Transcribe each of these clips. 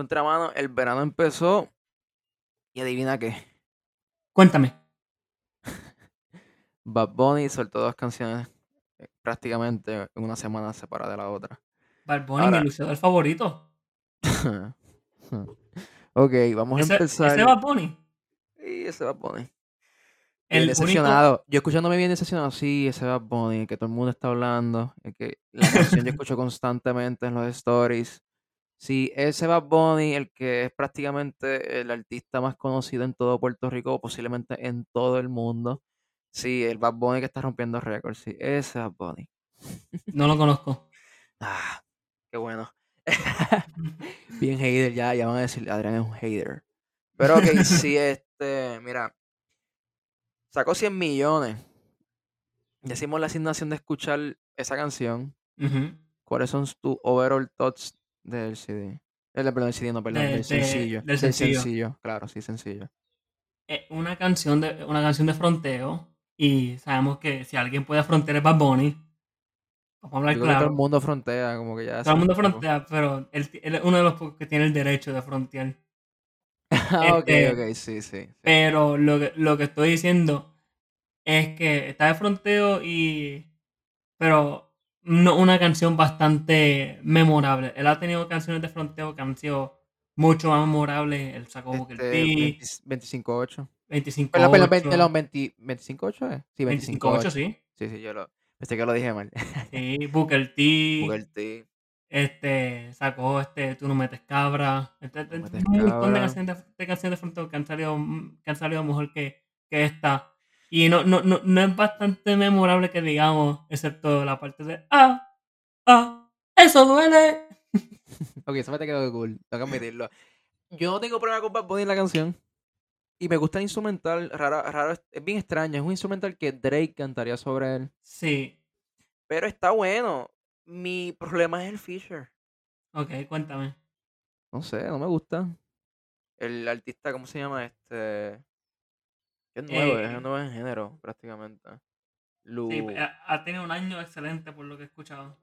Contramano, el verano empezó y adivina qué. Cuéntame. Bad Bunny soltó dos canciones eh, prácticamente en una semana separadas de la otra. Bad Bunny, mi Ahora, luchador favorito. ok, vamos a empezar. ese Bad Bunny. Y ese Bad Bunny. El único. decepcionado. Yo escuchándome bien decepcionado. Sí, ese Bad Bunny, el que todo el mundo está hablando. El que la canción yo escucho constantemente en los stories. Sí, ese Bad Bunny, el que es prácticamente el artista más conocido en todo Puerto Rico, o posiblemente en todo el mundo. Sí, el Bad Bunny que está rompiendo récords. Sí, ese Bad Bunny. No lo conozco. Ah, qué bueno. Bien hater, ya, ya van a decir, Adrián es un hater. Pero ok, sí, este, mira, sacó 100 millones. Decimos la asignación de escuchar esa canción. ¿Cuáles son tus overall thoughts del CD? El, perdón, del CD, no, perdón, De- del de- sencillo. del sencillo. Claro, sí, sencillo. Es una canción de una canción de fronteo y sabemos que si alguien puede frontear es Bad Bunny. Vamos a hablar Yo que todo claro. el mundo frontea, como que ya Todo el mundo frontea, pero él, él es uno de los pocos que tiene el derecho de frontear. Ah, ok, Este, ok, sí, sí. sí. Pero lo que, lo que estoy diciendo es que está de fronteo y. Pero no una canción bastante memorable. Él ha tenido canciones de fronteo que han sido mucho más memorables. Él sacó Booker T, 25-8. 25 Perdón, perdón, 20, perdón, 20 25-8 es. Sí, 25 25-8. sí. Sí, sí, yo lo. Pensé que lo dije mal. Sí, Booker T. Booker T. Este, sacó este Tú no metes cabra. Este, este, No metes un montón de cabra. canciones de, de canciones de fronteo que han salido, que han salido mejor que, que esta. Y no, no, no, no es bastante memorable que digamos, excepto la parte de Ah, ah, eso duele. Ok, eso me te quedó cool. Tengo que admitirlo. Yo no tengo problema con Bad Bunny en la canción. Y me gusta el instrumental. Raro, raro, es bien extraño. Es un instrumental que Drake cantaría sobre él. Sí, Pero está bueno. Mi problema es el feature. ok, cuéntame. No sé, no me gusta. El artista, ¿cómo se llama? Este. Es nuevo, Eh, es nuevo en género, prácticamente. Lu. Sí, ha, tenido un año excelente por lo que he escuchado.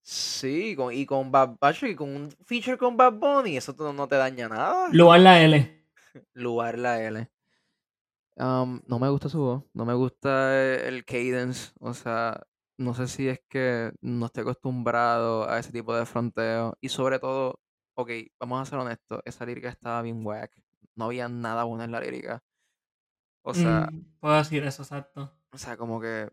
Sí, con, y con Bad Bacho y con un feature con Bad Bunny, eso no, no te daña nada. Lugar la L. Lugar la L. Um, no me gusta su voz, no me gusta eh, el cadence, o sea, no sé si es que no estoy acostumbrado a ese tipo de fronteo y sobre todo, ok, vamos a ser honestos, esa lírica estaba bien whack, no había nada bueno en la lírica, o sea, Mm, puedo decir eso, exacto. o sea, como que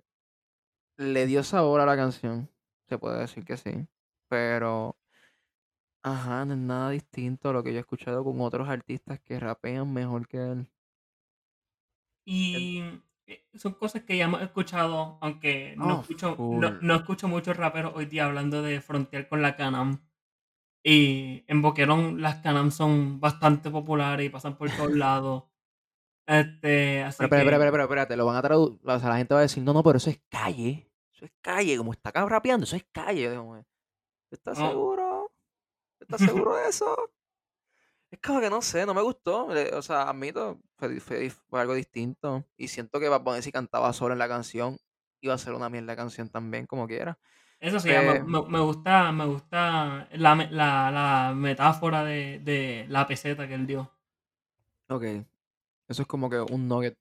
le dio sabor a la canción, se puede decir que sí, pero, ajá, no es nada distinto a lo que yo he escuchado con otros artistas que rapean mejor que él. Y eh, son cosas que ya hemos escuchado, aunque no, Oh, escucho, no, no escucho muchos raperos hoy día hablando de frontear con la Canam. Y en Boquerón las Canam son bastante populares y pasan por todos lados. Este, así Pero, que espera, espera, espera, espérate, lo van a traducir, o sea, la gente va a decir, no, no, pero eso es calle, eso es calle, como está acá rapeando, eso es calle. ¿estás No. seguro? ¿Estás seguro de eso? Es como que no sé, no me gustó, eh, o sea, admito, fue, fue- fue algo distinto, y siento que Bad Bunny si cantaba solo en la canción, iba a ser una mierda de canción también, como quiera. eso sí, me, Eh, me- me gusta, me gusta la, la, la metáfora de, de la peseta que él dio. ok, eso es como que un nugget,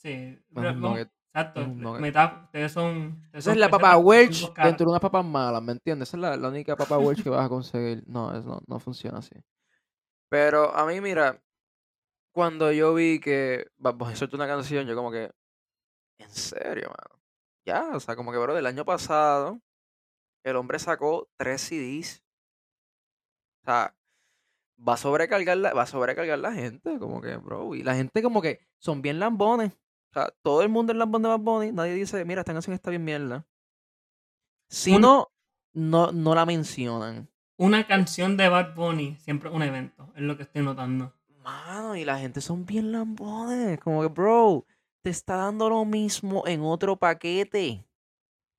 Sí, es pero un vamos- nugget, exacto. es un nugget. meta- ustedes son. ustedes Esa es la papa Welch dentro de unas papas malas, ¿me entiendes? Esa es la, la única papa Welch que vas a conseguir. No, eso no, no funciona así. Pero a mí, mira, cuando yo vi que Bad Bunny soltó una canción, yo como que, en serio, mano. Ya, o sea, como que, bro, del año pasado, el hombre sacó tres CDs. O sea, va a sobrecargar la, va a sobrecargar la gente, como que, bro. Y la gente como que son bien lambones. O sea, todo el mundo es lambón de Bad Bunny. Nadie dice, mira, esta canción está bien mierda. Si no, no, no la mencionan. Una canción de Bad Bunny siempre es un evento, es lo que estoy notando. Mano, y la gente son bien lambones. Como que, bro, te está dando lo mismo en otro paquete.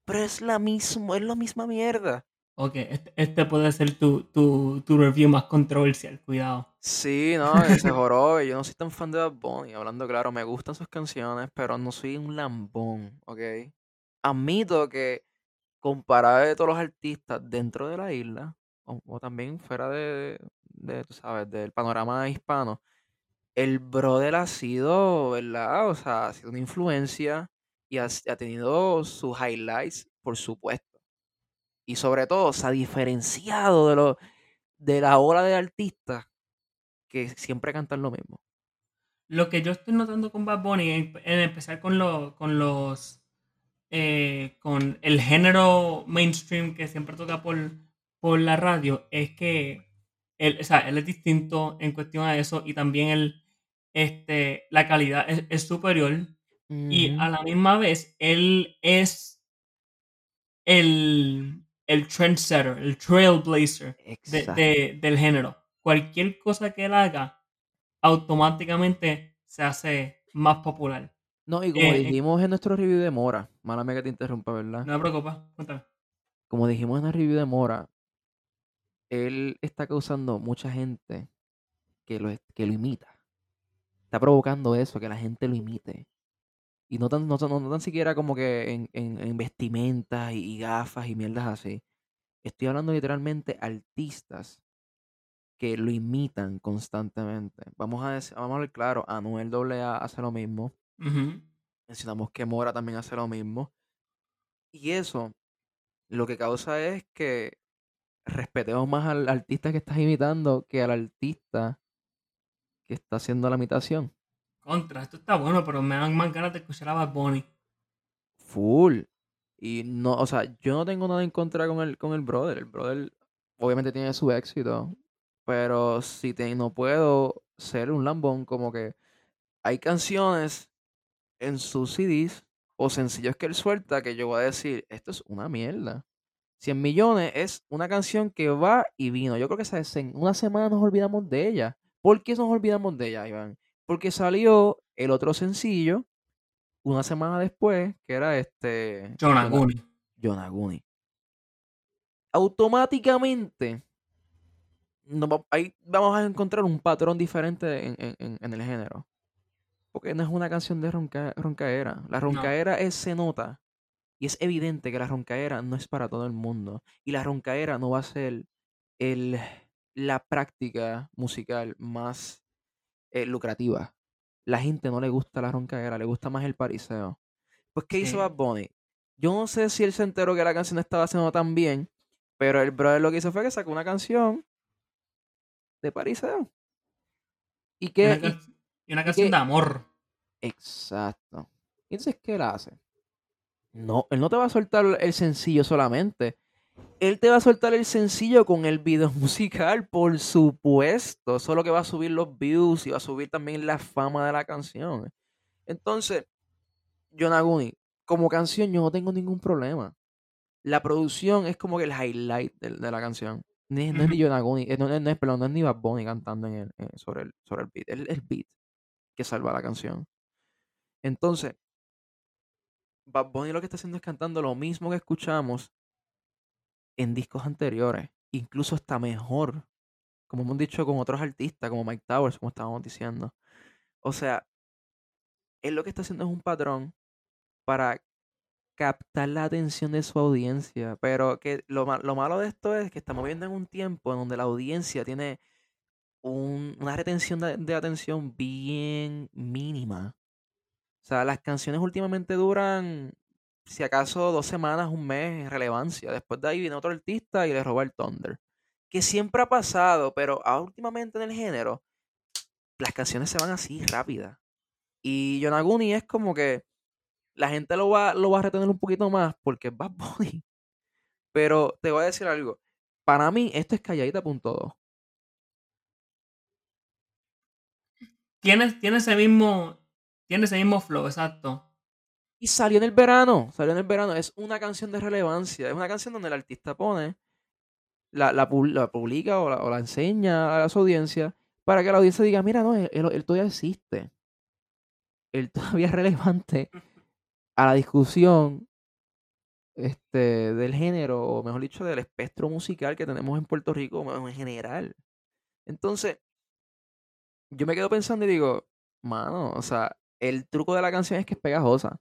Pero es la mismo, es la misma mierda. Ok, este, este puede ser tu, tu, tu review más controversial, cuidado. Sí, no, ese jorobe. Yo no soy tan fan de Bad Bunny. Hablando claro, me gustan sus canciones, pero no soy un lambón, ¿ok? Admito que comparado de todos los artistas dentro de la isla, o, o también fuera de, de, tú sabes, del panorama hispano, el brother ha sido, ¿verdad? O sea, ha sido una influencia y ha, ha tenido sus highlights, por supuesto. Y sobre todo, se ha diferenciado de, lo, de la ola de artistas que siempre cantan lo mismo. Lo que yo estoy notando con Bad Bunny, en, en empezar con, lo, con los. eh, con el género mainstream que siempre toca por, por la radio, es que él, o sea, él es distinto en cuestión a eso y también el, este, la calidad es, es superior. Y a la misma vez, él es el, el trendsetter, el trailblazer de, del género. Cualquier cosa que él haga, automáticamente se hace más popular. No, y como Eh, dijimos en nuestro review de Mora, mala que te interrumpa, ¿verdad? no me preocupa, cuéntame. Como dijimos en el review de Mora, él está causando mucha gente que lo, que lo imita. Está provocando eso, que la gente lo imite. Y no tan, no, tan- no tan siquiera como que en, en- en vestimentas y, y gafas y mierdas así. Estoy hablando literalmente artistas que lo imitan constantemente. Vamos a, decir, vamos a ver claro, Anuel AA hace lo mismo. Ujú. Mencionamos que Mora también hace lo mismo. Y eso lo que causa es que respetemos más al artista que estás imitando que al artista que está haciendo la imitación. Contra, esto está bueno, pero me dan más ganas de escuchar a Bad Bunny. Full. Y no, o sea, yo no tengo nada en contra con el, con el brother. El brother obviamente tiene su éxito. Pero si te, no puedo ser un lambón, como que hay canciones en sus CDs o sencillos que él suelta que yo voy a decir, esto es una mierda. 100 millones es una canción que va y vino. Yo creo que en una semana nos olvidamos de ella. ¿Por qué nos olvidamos de ella, Iván? Porque salió el otro sencillo una semana después, que era este John Yona- Aguni. Yonaguni. Automáticamente no ahí vamos a encontrar un patrón diferente en, en- en- en el género. Porque no es una canción de ronca, roncaera. La roncaera es, se nota y es evidente que la roncaera no es para todo el mundo. Y la roncaera no va a ser el, la práctica musical más eh, lucrativa. La gente no le gusta la roncaera, le gusta más el pariseo. Pues, ¿qué hizo. Bad Bunny? Yo no sé si él se enteró que la canción estaba haciendo tan bien, pero el brother lo que hizo fue que sacó una canción de pariseo. ¿Y qué? una, y- can- y una canción de amor. Exacto. ¿Y entonces qué él hace? No, él no te va a soltar el sencillo solamente. Él te va a soltar el sencillo con el video musical, por supuesto. Solo que va a subir los views y va a subir también la fama de la canción. Entonces, Yonaguni, como canción yo no tengo ningún problema. La producción es como que el highlight de, de la canción. No es, no es ni. Yonaguni, eh, no, no es, perdón, no es ni Bad Bunny cantando en el- eh, sobre, el, sobre el beat. Es el beat que salva la canción. Entonces, Bad Bunny lo que está haciendo es cantando lo mismo que escuchamos en discos anteriores, incluso está mejor, como hemos dicho con otros artistas, como Mike Towers, como estábamos diciendo. O sea, él lo que está haciendo es un patrón para captar la atención de su audiencia, pero que lo, lo malo de esto es que estamos viviendo en un tiempo en donde la audiencia tiene un- una retención de, de atención bien mínima. O sea, las canciones últimamente duran, si acaso, dos semanas, un mes en relevancia. Después de ahí viene otro artista y le roba el Thunder. Que siempre ha pasado, pero últimamente en el género, las canciones se van así, rápidas. Y Yonaguni es como que la gente lo va, lo va a retener un poquito más porque es Bad Bunny. Pero te voy a decir algo. Para mí, esto es calladita punto dos. Tiene, tiene ese mismo. Tiene ese mismo flow, exacto. Y salió en el verano, salió en el verano. Es una canción de relevancia. Es una canción donde el artista pone, la, la, la publica o la, o la enseña a su audiencia para que la audiencia diga, mira, no, él, todavía existe. Él todavía es relevante a la discusión este, del género, o mejor dicho, del espectro musical que tenemos en Puerto Rico en general. Entonces, yo me quedo pensando y digo, mano, o sea, el truco de la canción es que es pegajosa.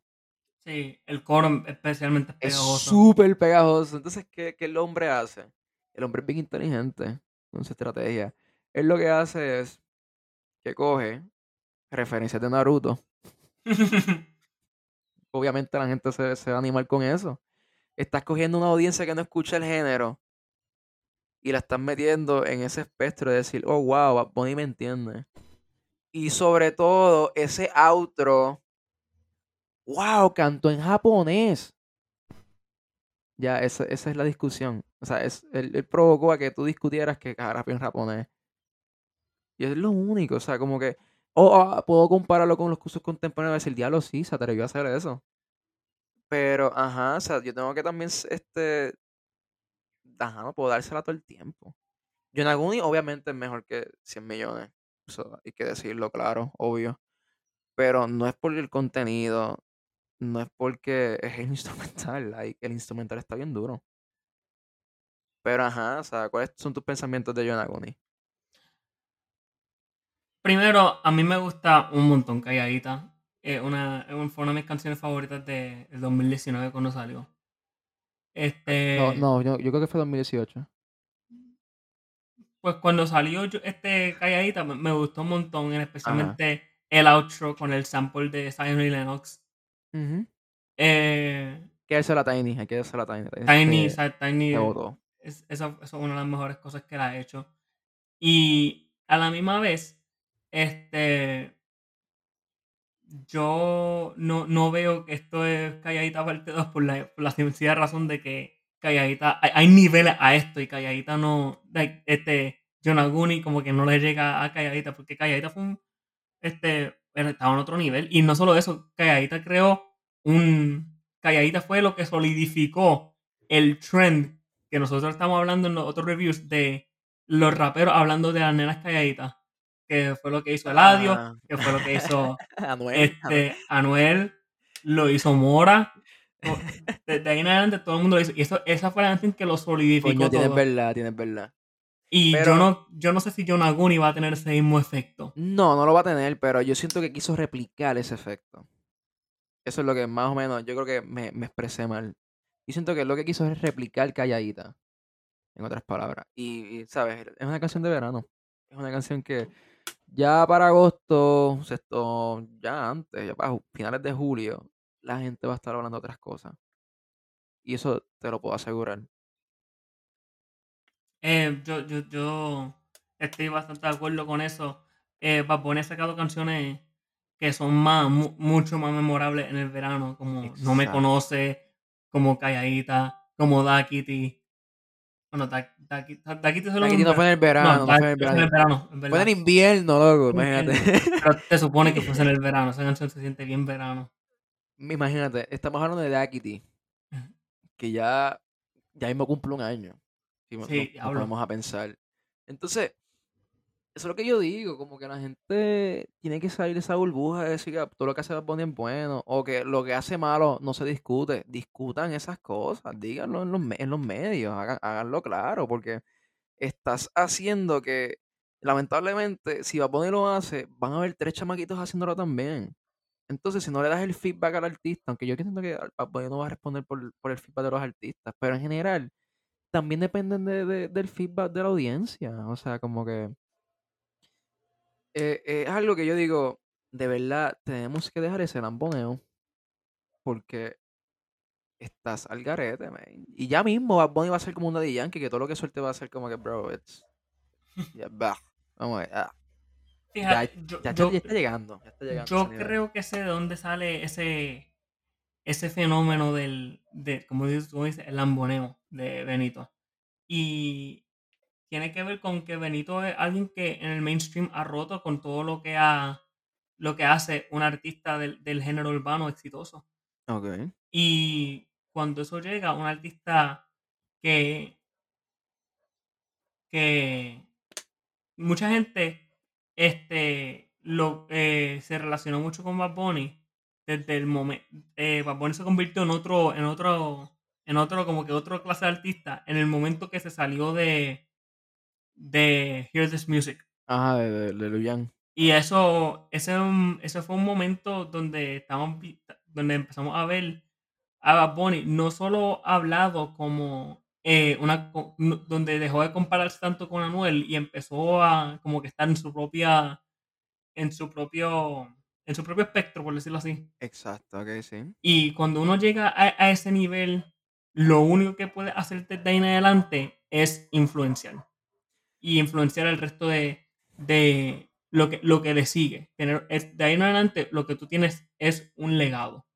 Sí, el coro especialmente es Es pegajoso. súper pegajoso. Entonces, ¿qué, qué el hombre hace? El hombre es bien inteligente con su estrategia. Él lo que hace es que coge referencias de Naruto. Obviamente la gente se, se va a animar con eso. Estás cogiendo una audiencia que no escucha el género y la estás metiendo en ese espectro de decir, oh, wow, Bunny me entiende. Y sobre todo, ese outro, wow, cantó en japonés. Ya, esa, esa es la discusión. O sea, es, él, él provocó a que tú discutieras que rapeó en japonés. Y es lo único, o sea, como que, oh, puedo compararlo con los cursos contemporáneos decir, diablo, sí, se atrevió a hacer eso. Pero, ajá, o sea, yo tengo que también, este, ajá, no puedo dársela todo el tiempo. Yonaguni obviamente es mejor que 100 millones. Eso hay que decirlo, claro, obvio. Pero no es por el contenido, no es porque es el instrumental. like, el instrumental está bien duro. Pero ajá, o sea, ¿cuáles son tus pensamientos de Yonaguni? Primero, a mí me gusta un montón Calladita. Una, un- fue una de mis canciones favoritas del 2019 cuando salió. Este, No, no, yo, yo creo que fue 2018. Pues cuando salió yo- este Calladita me, me gustó un montón, en especialmente el outro con el sample de Zion y Lennox. Ujú. Eh, Hay que darse la Tiny, hay que darse la Tiny. Tiny, se- Tiny es, esa, es una de las mejores cosas que la ha hecho. Y a la misma vez, este, yo no, no veo que esto es Calladita parte 2 por la, por la sencilla razón de que Calladita, hay, hay niveles a esto y Calladita no, like, este, Yonaguni como que no le llega a Calladita porque Calladita fue un, este, estaba en otro nivel y no solo eso, Calladita creó un, Calladita fue lo que solidificó el trend que nosotros estamos hablando en los otros reviews de los raperos hablando de las nenas calladitas, que fue lo que hizo Eladio, Ah. que fue lo que hizo Anuel, este, Anuel, lo hizo Mora. Desde ahí en adelante todo el mundo lo hizo. Y eso, esa fue la canción que lo solidificó Coño, tienes todo. verdad, tienes verdad. Y Pero- yo, no, yo no sé si John Aguni va a tener ese mismo efecto. No, no lo va a tener, pero yo siento que quiso replicar ese efecto. Eso es lo que más o menos, yo creo que me, me expresé mal. Yo siento que lo que quiso es replicar Calladita, en otras palabras. Y, y, ¿sabes? Es una canción de verano. Es una canción que ya para agosto, sexto, ya antes, ya para finales de julio, la gente va a estar hablando de otras cosas. Y eso te lo puedo asegurar. Eh, yo, yo, yo estoy bastante de acuerdo con eso. Eh, Bad Bunny ha sacado canciones que son más, mu- mucho más memorables en el verano, como No me conoce, como Calladita, como Da Kitty. Bueno, Da, Da, Da Kitty solo no fue en el verano, no, Da fue en el Kitty fue en el verano. en Fue invierno, loco, Fue imagínate. Pero te supone que fuese en el verano. Esa canción se siente bien verano. Imagínate, estamos hablando de Daquiti, que ya, ya mismo cumple un año. Si Sí, nos- ponemos a pensar. Entonces, eso es lo que yo digo, como que la gente tiene que salir de esa burbuja de decir que todo lo que hace Bad Bunny es bueno, o que lo que hace malo no se discute. Discutan esas cosas, díganlo en los, me- en los medios, hagan- háganlo claro, porque estás haciendo que, lamentablemente, si Bad Bunny lo hace, van a haber tres chamaquitos haciéndolo también. Entonces, si no le das el feedback al artista, aunque yo entiendo que Bad Bunny no va a responder por, por el feedback de los artistas, pero en general también dependen de- de- del feedback de la audiencia. O sea, como que eh, eh, es algo que yo digo, de verdad, tenemos que dejar ese lamboneo porque estás al garete, man. Y ya mismo Bad Bunny va a ser como un Daddy Yankee, que todo lo que suelte va a ser como que, bro, it's... yeah, bah. Vamos a ver, ah, Fíjate, ya, yo, ya- yo- ya está llegando. Ya está llegando a yo creo que sé de dónde sale ese, ese fenómeno del, de, como dices, como dices, el lamboneo de Benito. Y tiene que ver con que Benito es alguien que en el mainstream ha roto con todo lo que ha lo que hace un artista del, del género urbano exitoso. Ok. Y cuando eso llega un artista que, que mucha gente este, lo, eh, se relacionó mucho con Bad Bunny desde el momento. Eh, Bad Bunny se convirtió en otro, en otro, en otro, como que otro clase de artista en el momento que se salió de, de Hear This Music. Ajá, de, de, de Luyan. Y eso, ese, ese fue un momento donde, estamos, donde empezamos a ver a Bad Bunny no solo hablado como eh, una, donde dejó de compararse tanto con Anuel y empezó a como que estar en su propia, en su propio, en su propio espectro, por decirlo así. Exacto, ok, sí. Y cuando uno llega a, a ese nivel, lo único que puede hacer de ahí en adelante es influenciar. Y influenciar al resto de, de lo, que, lo que le sigue. Tener, es, de ahí en adelante, lo que tú tienes es un legado.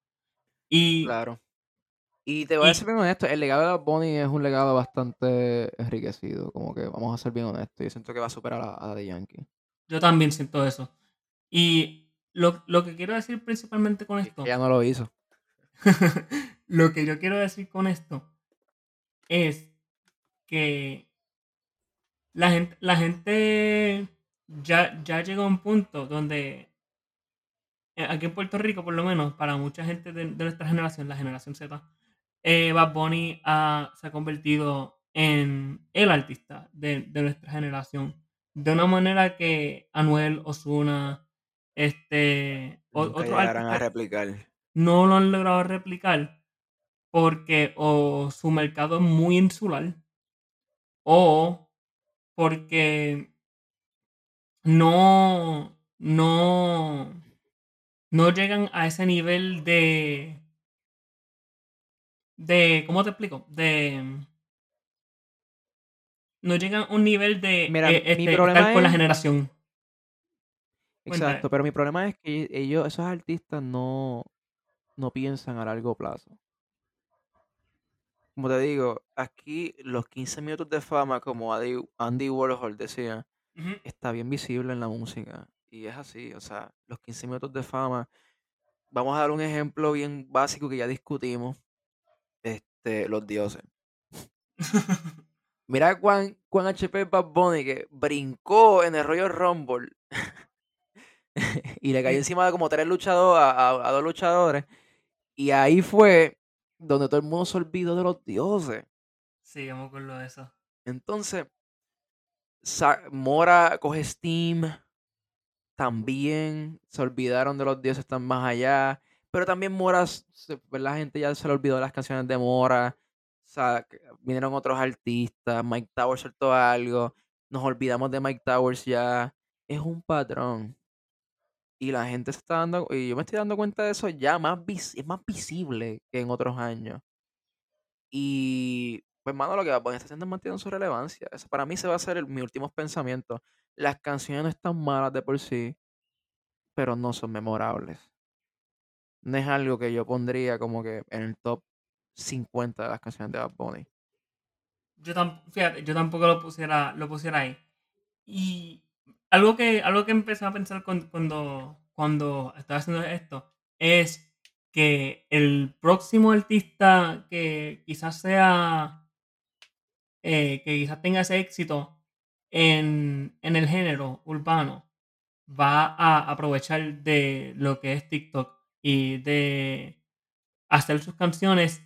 Y Claro. Y te voy a ser bien honesto, el legado de Bunny es un legado bastante enriquecido, como que vamos a ser bien honestos, yo siento que va a superar a, a Daddy Yankee. yo también siento eso. Y lo, lo que quiero decir principalmente con esto, ya no lo hizo. lo que yo quiero decir con esto es que la gente, la gente ya, ya llegó a un punto donde eh, aquí en Puerto Rico, por lo menos, para mucha gente de, de nuestra generación, la generación Z, eh, Bad Bunny ha- se ha convertido en el artista de, de nuestra generación. De una manera que Anuel, Osuna, este, Nunca llegarán a replicar. no lo han logrado replicar porque o su mercado es muy insular o porque no, no, no llegan a ese nivel de, de, ¿cómo te explico? De, no llegan a un nivel de Mira, eh, mi este, con la generación. Exacto, pero mi problema es que ellos, esos artistas no, no piensan a largo plazo. Como te digo, aquí los 15 minutos de fama, como Andy, Warhol decía, está bien visible en la música. Y es así, o sea, los 15 minutos de fama. Vamos a dar un ejemplo bien básico que ya discutimos. Este, los dioses. Mira cuán, cuán HP Bad Bunny que brincó en el rollo Rumble y le cayó encima de como tres luchadores, a, a- a dos luchadores. Y ahí fue donde todo el mundo se olvidó de los dioses. Sí, yo me acuerdo de eso. Entonces, Sa- Mora coge Steam. También se olvidaron de los dioses están más allá. Pero también Mora, pues, la gente ya se le olvidó de las canciones de Mora. O sea, vinieron otros artistas. Mike Towers soltó algo. Nos olvidamos de Mike Towers ya. Es un patrón. Y la gente se está dando, y yo me estoy dando cuenta de eso ya más vis- es más visible que en otros años. Y pues, mano, lo que va a poner está haciendo es manteniendo su relevancia. Eso para mí se va a hacer el- mis últimos pensamientos. Las canciones no están malas de por sí, pero no son memorables. No es algo que yo pondría como que en el top 50 de las canciones de Bad Bunny. Yo, tam- fíjate, yo tampoco lo pusiera, lo pusiera ahí. Y algo que, algo que empecé a pensar cuando, cuando, cuando estaba haciendo esto es que el próximo artista que quizás sea, eh, que quizás tenga ese éxito en, en el género urbano, va a aprovechar de lo que es TikTok y de hacer sus canciones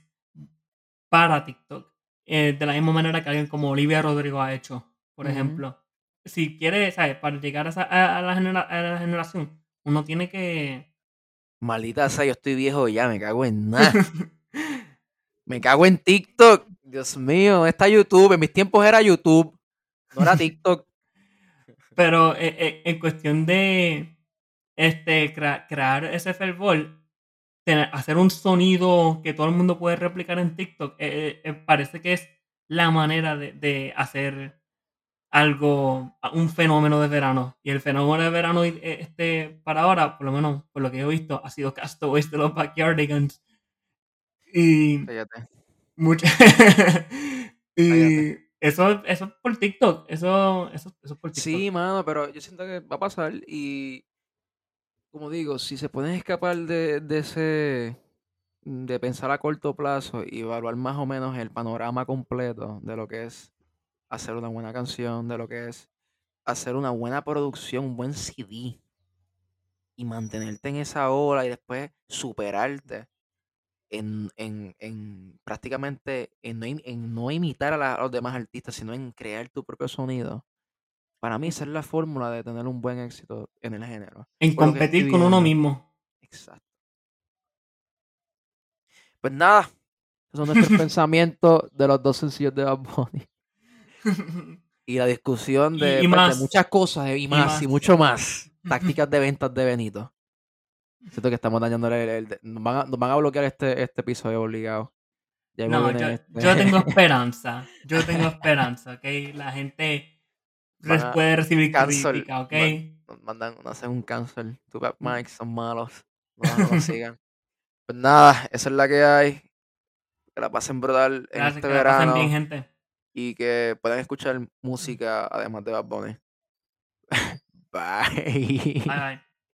para TikTok. eh, de la misma manera que alguien como Olivia Rodrigo ha hecho, por ejemplo. Si quiere, ¿sabes? Para llegar a, esa- a- a la genera- a la generación, uno tiene que... Maldita sea, yo estoy viejo ya, me cago en nada. me cago en TikTok. Dios mío, está YouTube. En mis tiempos era YouTube, no era TikTok. Pero eh, eh, en cuestión de este, crea- crear ese fervor, tener- hacer un sonido que todo el mundo puede replicar en TikTok, eh, parece que es la manera de, de hacer algo, un fenómeno de verano. Y el fenómeno de verano eh, este, para ahora, por lo menos por lo que he visto, ha sido Castaways de los Backyardigans. Y Fíjate. mucha... y eso, eso es por TikTok. Eso, eso, eso es por TikTok. Sí, mano, pero yo siento que va a pasar y como digo, si se pueden escapar de, de ese de pensar a corto plazo y evaluar más o menos el panorama completo de lo que es hacer una buena canción, de lo que es hacer una buena producción, un buen CD y mantenerte en esa ola y después superarte en, en, en prácticamente en no, en no imitar a, la- a los demás artistas, sino en crear tu propio sonido. Para mí esa es la fórmula de tener un buen éxito en el género. En por competir con uno mismo. Exacto. Pues nada, Estos son nuestros pensamientos de los dos sencillos de Bad Bunny. Y la discusión de, y pues, de muchas cosas y más, y más. mucho más. Tácticas de ventas de Benito. Siento que estamos dañándole el... el- nos, van a, nos van a bloquear este, este episodio obligado. Ya No, yo, este- yo tengo esperanza. Yo tengo esperanza, ¿ok? La gente a puede recibir cancel, crítica, ¿ok? Nos mandan, nos hacen un cancel. Tu Mm. Mike son malos. No nos sigan. Pues nada, esa es la que hay. Que la pasen brutal en este que la pasen verano. bien, gente. Y que puedan escuchar música además de Bad Bunny. Bye. Bye, bye.